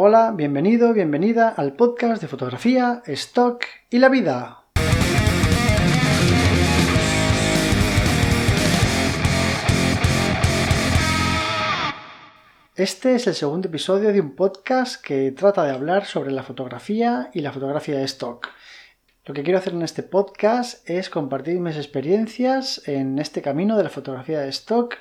Hola, bienvenido, bienvenida al podcast de fotografía, stock y la vida. Este es el segundo episodio de un podcast que trata de hablar sobre la fotografía y la fotografía de stock. Lo que quiero hacer en este podcast es compartir mis experiencias en este camino de la fotografía de stock,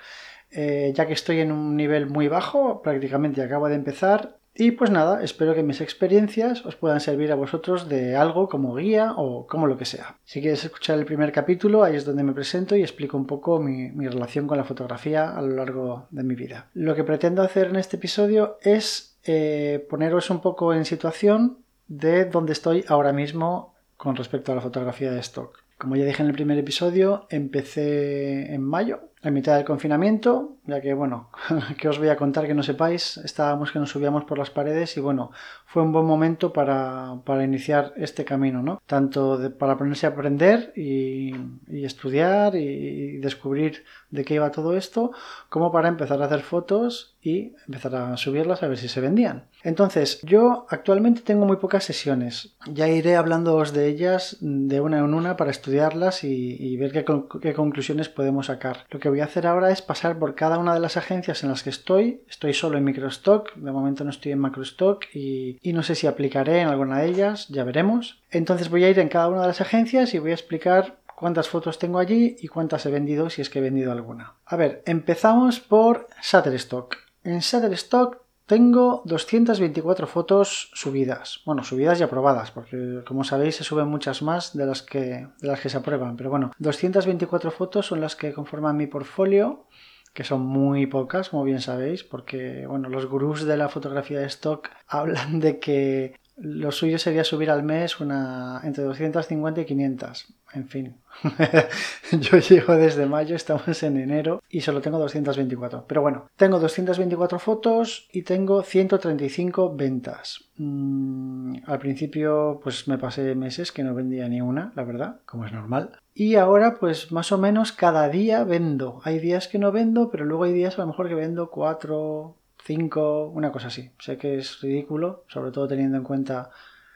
eh, ya que estoy en un nivel muy bajo, prácticamente acabo de empezar y pues nada, espero que mis experiencias os puedan servir a vosotros de algo como guía o como lo que sea. Si quieres escuchar el primer capítulo, ahí es donde me presento y explico un poco mi, relación con la fotografía a lo largo de mi vida. Lo que pretendo hacer en este episodio es eh, poneros un poco en situación de dónde estoy ahora mismo con respecto a la fotografía de stock. Como ya dije en el primer episodio, empecé en mayo en mitad del confinamiento, ya que, bueno, que os voy a contar que no sepáis, estábamos que nos subíamos por las paredes y, bueno, fue un buen momento para, iniciar este camino, ¿no? Tanto para ponerse a aprender y, estudiar y, descubrir de qué iba todo esto, como para empezar a hacer fotos y empezar a subirlas a ver si se vendían. Entonces, yo actualmente tengo muy pocas sesiones. Ya iré hablándoos de ellas de una en una para estudiarlas y, ver qué, conclusiones podemos sacar. Que voy a hacer ahora es pasar por cada una de las agencias en las que estoy. Estoy solo en microstock, de momento no estoy en macrostock y, y no sé si aplicaré en alguna de ellas, ya veremos. Entonces voy a ir en cada una de las agencias y voy a explicar cuántas fotos tengo allí y cuántas he vendido si es que he vendido alguna. A ver, empezamos por Shutterstock. En Shutterstock tengo 224 fotos subidas. Bueno, subidas y aprobadas, porque como sabéis se suben muchas más de las que, de las que se aprueban. Pero bueno, 224 fotos son las que conforman mi portfolio, que son muy pocas, como bien sabéis, porque bueno, los gurús de la fotografía de stock hablan de que lo suyo sería subir al mes una entre 250 y 500. En fin, yo llego desde mayo, estamos en enero y solo tengo 224. Pero bueno, tengo 224 fotos y tengo 135 ventas. Mm, al principio pues me pasé meses que no vendía ni una, la verdad, como es normal. Y ahora pues más o menos cada día vendo. Hay días que no vendo, pero luego hay días a lo mejor que vendo 4, 5, una cosa así. Sé que es ridículo, sobre todo teniendo en cuenta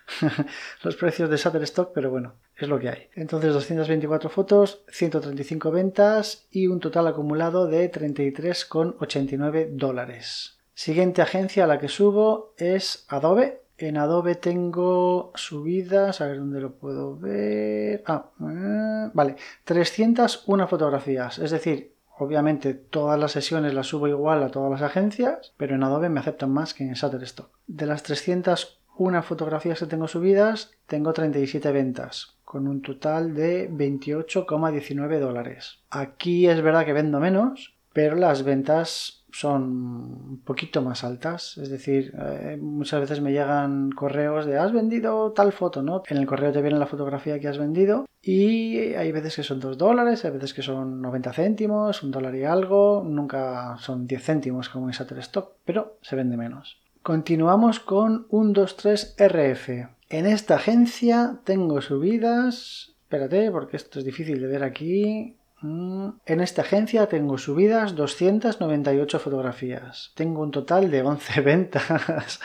los precios de Shutterstock, pero bueno, es lo que hay. Entonces 224 fotos, 135 ventas y un total acumulado de 33,89 dólares. Siguiente agencia a la que subo es Adobe. En Adobe tengo subidas, a ver dónde lo puedo ver. Ah, eh, vale, 301 fotografías, es decir, Obviamente todas las sesiones las subo igual a todas las agencias, pero en Adobe me aceptan más que en Shutterstock. De las 301 fotografías que tengo subidas, tengo 37 ventas, con un total de 28,19 dólares. Aquí es verdad que vendo menos, pero las ventas son un poquito más altas. Es decir, eh, muchas veces me llegan correos de has vendido tal foto, ¿no? En el correo te viene la fotografía que has vendido y hay veces que son 2 dólares, hay veces que son 90 céntimos, un dólar y algo, nunca son 10 céntimos como en Shutterstock, pero se vende menos. Continuamos con un 23 RF. En esta agencia tengo subidas, espérate porque esto es difícil de ver aquí, en esta agencia tengo subidas 298 fotografías. Tengo un total de 11 ventas,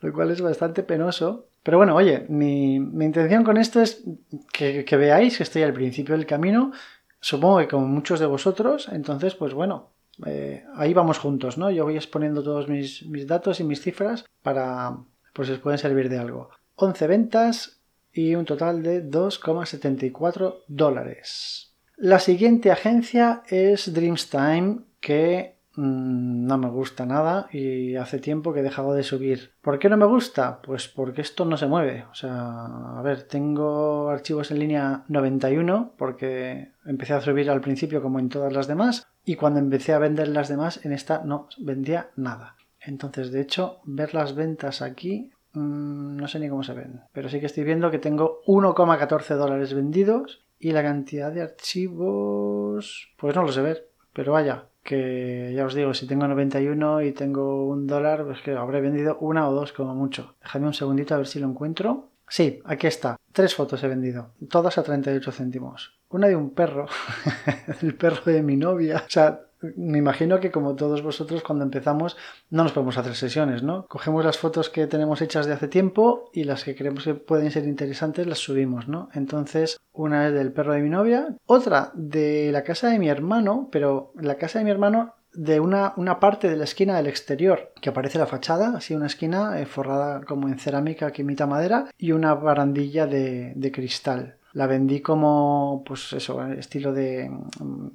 lo cual es bastante penoso. Pero bueno, oye, mi, intención con esto es que, veáis que estoy al principio del camino. Supongo que como muchos de vosotros, entonces pues bueno, eh, ahí vamos juntos, ¿no? Yo voy exponiendo todos mis, mis datos y mis cifras para, pues os pueden servir de algo. 11 ventas y un total de 2,74 dólares. La siguiente agencia es Dreamstime, que mm, no me gusta nada y hace tiempo que he dejado de subir. ¿Por qué no me gusta? Pues porque esto no se mueve. O sea, a ver, tengo archivos en línea 91 porque empecé a subir al principio como en todas las demás y cuando empecé a vender las demás en esta no vendía nada. Entonces, de hecho, ver las ventas aquí mm, no sé ni cómo se ven, pero sí que estoy viendo que tengo 1,14 dólares vendidos y la cantidad de archivos, pues no lo sé ver. Pero vaya, que ya os digo, si tengo 91 y tengo un dólar, pues que habré vendido una o dos como mucho. Déjame un segundito a ver si lo encuentro. Sí, aquí está. Tres fotos he vendido, todas a 38 céntimos. Una de un perro, el perro de mi novia. O sea, me imagino que como todos vosotros cuando empezamos no nos podemos hacer sesiones, ¿no? Cogemos las fotos que tenemos hechas de hace tiempo y las que creemos que pueden ser interesantes las subimos, ¿no? Entonces, una es del perro de mi novia, otra de la casa de mi hermano, pero la casa de mi hermano de una, una, parte de la esquina del exterior, que aparece la fachada, así una esquina eh, forrada como en cerámica que imita madera y una barandilla de, de cristal. La vendí como, pues eso, estilo de mm,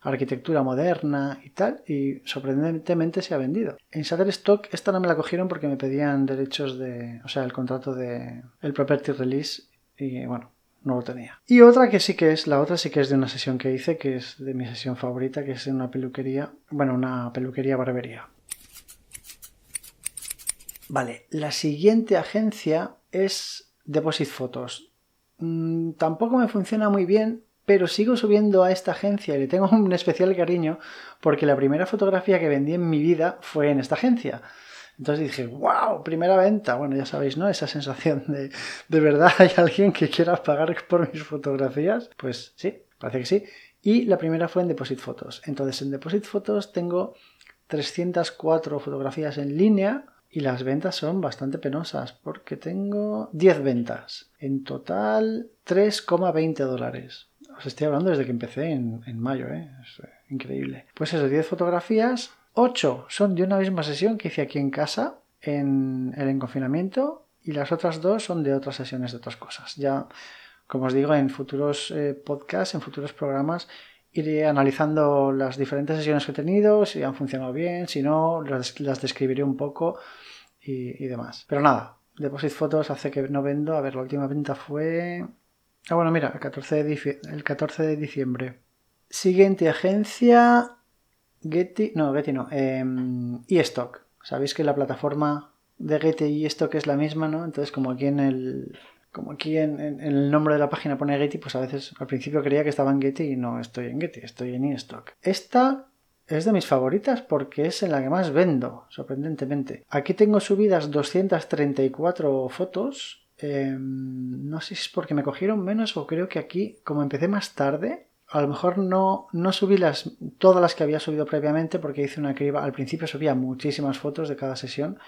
arquitectura moderna y tal, y sorprendentemente se ha vendido. En Shutterstock esta no me la cogieron porque me pedían derechos de, o sea, el contrato de el property release y bueno, no lo tenía. Y otra que sí que es, la otra sí que es de una sesión que hice, que es de mi sesión favorita, que es en una peluquería, bueno, una peluquería barbería. Vale, la siguiente agencia es Deposit Photos. Mm, tampoco me funciona muy bien pero sigo subiendo a esta agencia y le tengo un especial cariño porque la primera fotografía que vendí en mi vida fue en esta agencia. Entonces dije, wow, primera venta. Bueno, ya sabéis, ¿no? Esa sensación de, de verdad hay alguien que quiera pagar por mis fotografías. Pues sí, parece que sí. Y la primera fue en Deposit Photos. Entonces en Deposit Photos tengo 304 fotografías en línea y las ventas son bastante penosas porque tengo 10 ventas. En total 3,20 dólares. Os estoy hablando desde que empecé en, mayo, ¿eh? es eh, increíble. Pues eso, 10 fotografías, 8 son de una misma sesión que hice aquí en casa, en el confinamiento, y las otras dos son de otras sesiones de otras cosas. Ya, como os digo, en futuros eh, podcasts, en futuros programas, iré analizando las diferentes sesiones que he tenido, si han funcionado bien, si no, las, describiré un poco y, demás. Pero nada, Deposit Fotos hace que no vendo. A ver, la última venta fue Ah, bueno, mira, el 14 de, el 14 de diciembre. Siguiente agencia, Getty, no, Getty no, eh, eStock. Sabéis que la plataforma de Getty y eStock es la misma, ¿no? Entonces, como aquí en el, como aquí en, el nombre de la página pone Getty, pues a veces al principio creía que estaba en Getty y no estoy en Getty, estoy en eStock. Esta es de mis favoritas porque es en la que más vendo, sorprendentemente. Aquí tengo subidas 234 fotos Em, no sé si es porque me cogieron menos o creo que aquí, como empecé más tarde, a lo mejor no, no subí las, todas las que había subido previamente porque hice una criba. Al principio subía muchísimas fotos de cada sesión.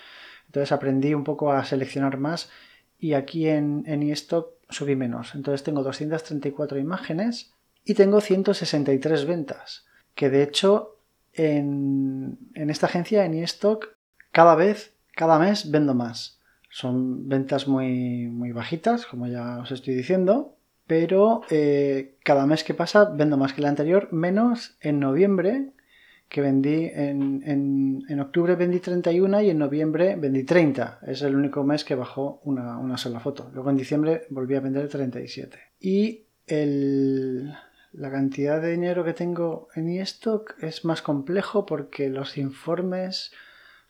Entonces aprendí un poco a seleccionar más y aquí en, en eStock subí menos. Entonces tengo 234 imágenes y tengo 163 ventas. Que de hecho en, en esta agencia, en eStock, cada vez, cada mes vendo más. Son ventas muy, muy bajitas, como ya os estoy diciendo, pero eh, cada mes que pasa vendo más que el anterior, menos en noviembre, que vendí en, en, octubre vendí 31 y en noviembre vendí 30. Es el único mes que bajó una, una sola foto. Luego en diciembre volví a vender 37. Y el, la cantidad de dinero que tengo en eStock es más complejo porque los informes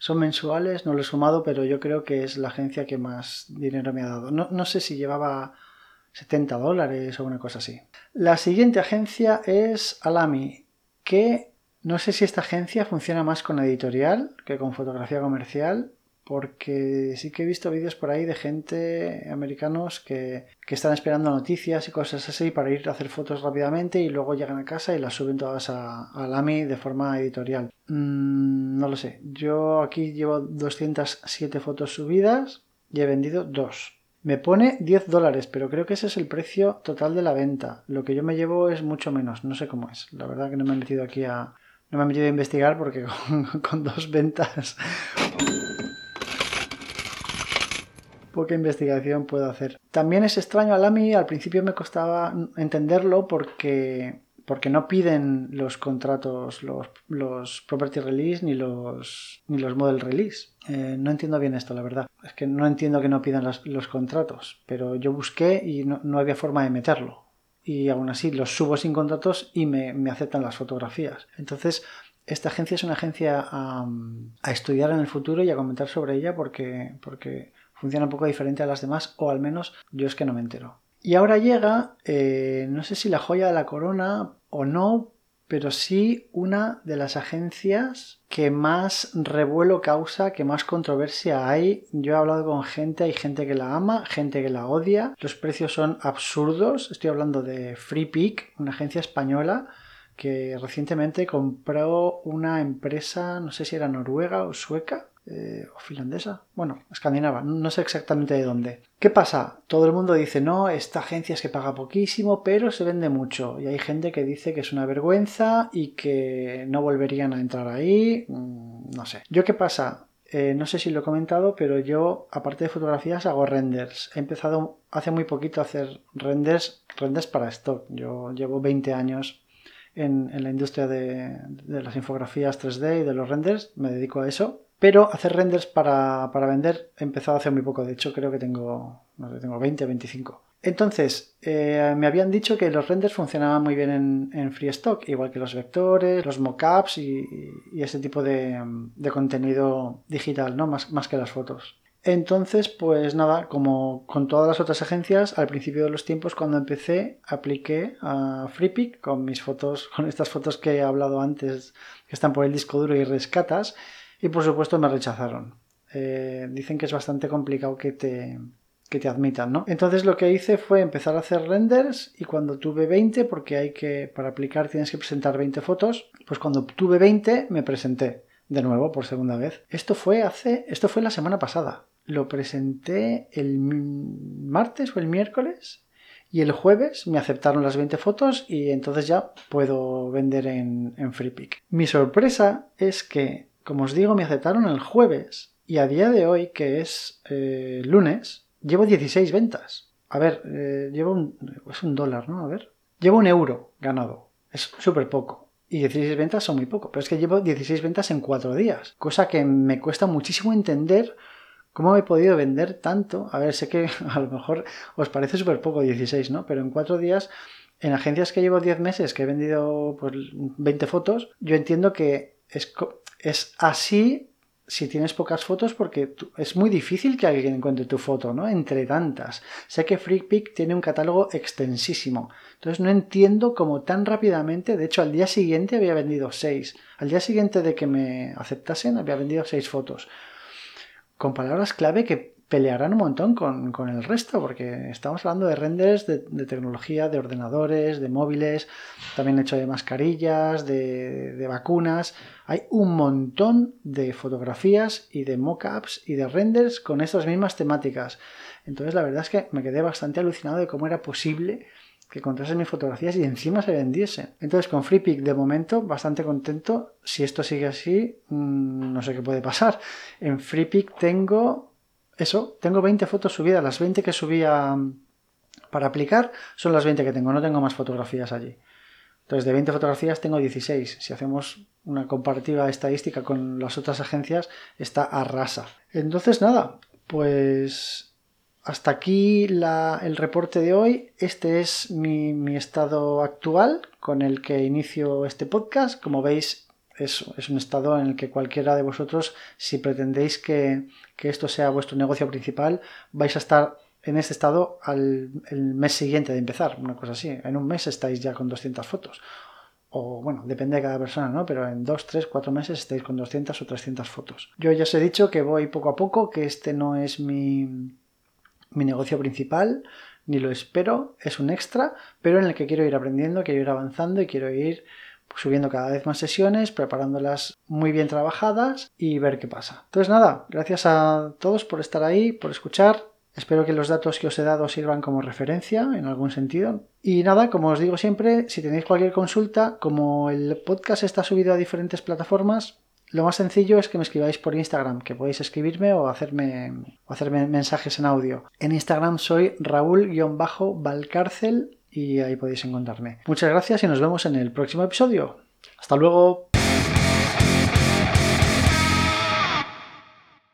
son mensuales, no lo he sumado, pero yo creo que es la agencia que más dinero me ha dado. No, sé si llevaba 70 dólares o una cosa así. La siguiente agencia es Alami, que no sé si esta agencia funciona más con editorial que con fotografía comercial, porque sí que he visto vídeos por ahí de gente americanos que, están esperando noticias y cosas así para ir a hacer fotos rápidamente y luego llegan a casa y las suben todas a, a de forma editorial. Mm, no lo sé, yo aquí llevo 207 fotos subidas y he vendido dos. Me pone 10 dólares, pero creo que ese es el precio total de la venta. Lo que yo me llevo es mucho menos, no sé cómo es. La verdad que no me he metido aquí a... No me he metido a investigar porque con dos ventas poca investigación puedo hacer. También es extraño a Lamy, al principio me costaba entenderlo porque, porque no piden los contratos, los, los property release ni los, ni los model release. Eh, no entiendo bien esto, la verdad. Es que no entiendo que no pidan los, contratos, pero yo busqué y no, había forma de meterlo. Y aún así los subo sin contratos y me, me aceptan las fotografías. Entonces, esta agencia es una agencia a, a, estudiar en el futuro y a comentar sobre ella porque, porque funciona un poco diferente a las demás, o al menos yo es que no me entero. Y ahora llega, eh, no sé si la joya de la corona o no, pero sí una de las agencias que más revuelo causa, que más controversia hay. Yo he hablado con gente, hay gente que la ama, gente que la odia. Los precios son absurdos. Estoy hablando de Free una agencia española que recientemente compró una empresa, no sé si era noruega o sueca, eh, o finlandesa, bueno, escandinava, no sé exactamente de dónde. ¿Qué pasa? Todo el mundo dice, no, esta agencia es que paga poquísimo, pero se vende mucho. Y hay gente que dice que es una vergüenza y que no volverían a entrar ahí, mm, no sé. ¿Yo qué pasa? Eh, no sé si lo he comentado, pero yo, aparte de fotografías, hago renders. He empezado hace muy poquito a hacer renders, renders para stock. Yo llevo 20 años en, la industria de, las infografías 3D y de los renders, me dedico a eso. Pero hacer renders para, vender he empezado hace muy poco, de hecho creo que tengo, no sé, tengo 20 o 25. Entonces, eh, me habían dicho que los renders funcionaban muy bien en, en FreeStock, igual que los vectores, los mockups y, y ese tipo de, contenido digital, ¿no? Más, más que las fotos. Entonces, pues nada, como con todas las otras agencias, al principio de los tiempos, cuando empecé, apliqué a FreePic con mis fotos, con estas fotos que he hablado antes, que están por el disco duro y rescatas, y por supuesto me rechazaron. Eh, dicen que es bastante complicado que te, que te admitan, ¿no? Entonces lo que hice fue empezar a hacer renders y cuando tuve 20, porque hay que, para aplicar tienes que presentar 20 fotos, pues cuando tuve 20 me presenté de nuevo por segunda vez. Esto fue hace, esto fue la semana pasada. Lo presenté el martes o el miércoles y el jueves me aceptaron las 20 fotos y entonces ya puedo vender en, en FreePick. Mi sorpresa es que, como os digo, me aceptaron el jueves y a día de hoy, que es eh, lunes, Llevo 16 ventas. A ver, eh, llevo un... Es un dólar, ¿no? A ver. Llevo un euro ganado. Es súper poco. Y 16 ventas son muy poco. Pero es que llevo 16 ventas en 4 días. Cosa que me cuesta muchísimo entender cómo he podido vender tanto. A ver, sé que a lo mejor os parece súper poco 16, ¿no? Pero en 4 días, en agencias que llevo 10 meses, que he vendido pues, 20 fotos, yo entiendo que es, es así si tienes pocas fotos porque es muy difícil que alguien encuentre tu foto, ¿no? Entre tantas. Sé que FreakPic tiene un catálogo extensísimo. Entonces no entiendo cómo tan rápidamente, de hecho al día siguiente había vendido seis. Al día siguiente de que me aceptasen había vendido seis fotos. Con palabras clave que pelearán un montón con, el resto, porque estamos hablando de renders de, tecnología, de ordenadores, de móviles, también hecho de mascarillas, de, de vacunas. Hay un montón de fotografías y de mockups y de renders con estas mismas temáticas. Entonces la verdad es que me quedé bastante alucinado de cómo era posible que encontrasen mis fotografías y encima se vendiesen. Entonces con FreePic de momento bastante contento. Si esto sigue así, mm, no sé qué puede pasar. En FreePic tengo eso, tengo 20 fotos subidas, las 20 que subía para aplicar son las 20 que tengo, no tengo más fotografías allí. Entonces, de 20 fotografías tengo 16. Si hacemos una comparativa estadística con las otras agencias, está a rasa. Entonces, nada, pues hasta aquí el reporte de hoy. Este es mi, mi, estado actual con el que inicio este podcast. Como veis, es, un estado en el que cualquiera de vosotros, si pretendéis que, esto sea vuestro negocio principal, vais a estar en este estado al el mes siguiente de empezar, una cosa así. En un mes estáis ya con 200 fotos. O bueno, depende de cada persona, ¿no? Pero en 2, 3, 4 meses estáis con 200 o 300 fotos. Yo ya os he dicho que voy poco a poco, que este no es mi, mi negocio principal, ni lo espero, es un extra, pero en el que quiero ir aprendiendo, quiero ir avanzando y quiero ir subiendo cada vez más sesiones, preparándolas muy bien trabajadas y ver qué pasa. Entonces nada, gracias a todos por estar ahí, por escuchar. Espero que los datos que os he dado sirvan como referencia en algún sentido. Y nada, como os digo siempre, si tenéis cualquier consulta, como el podcast está subido a diferentes plataformas, lo más sencillo es que me escribáis por Instagram, que podéis escribirme o hacerme, o hacerme mensajes en audio. En Instagram soy Raúl-Valcárcel y ahí podéis encontrarme. Muchas gracias y nos vemos en el próximo episodio. Hasta luego.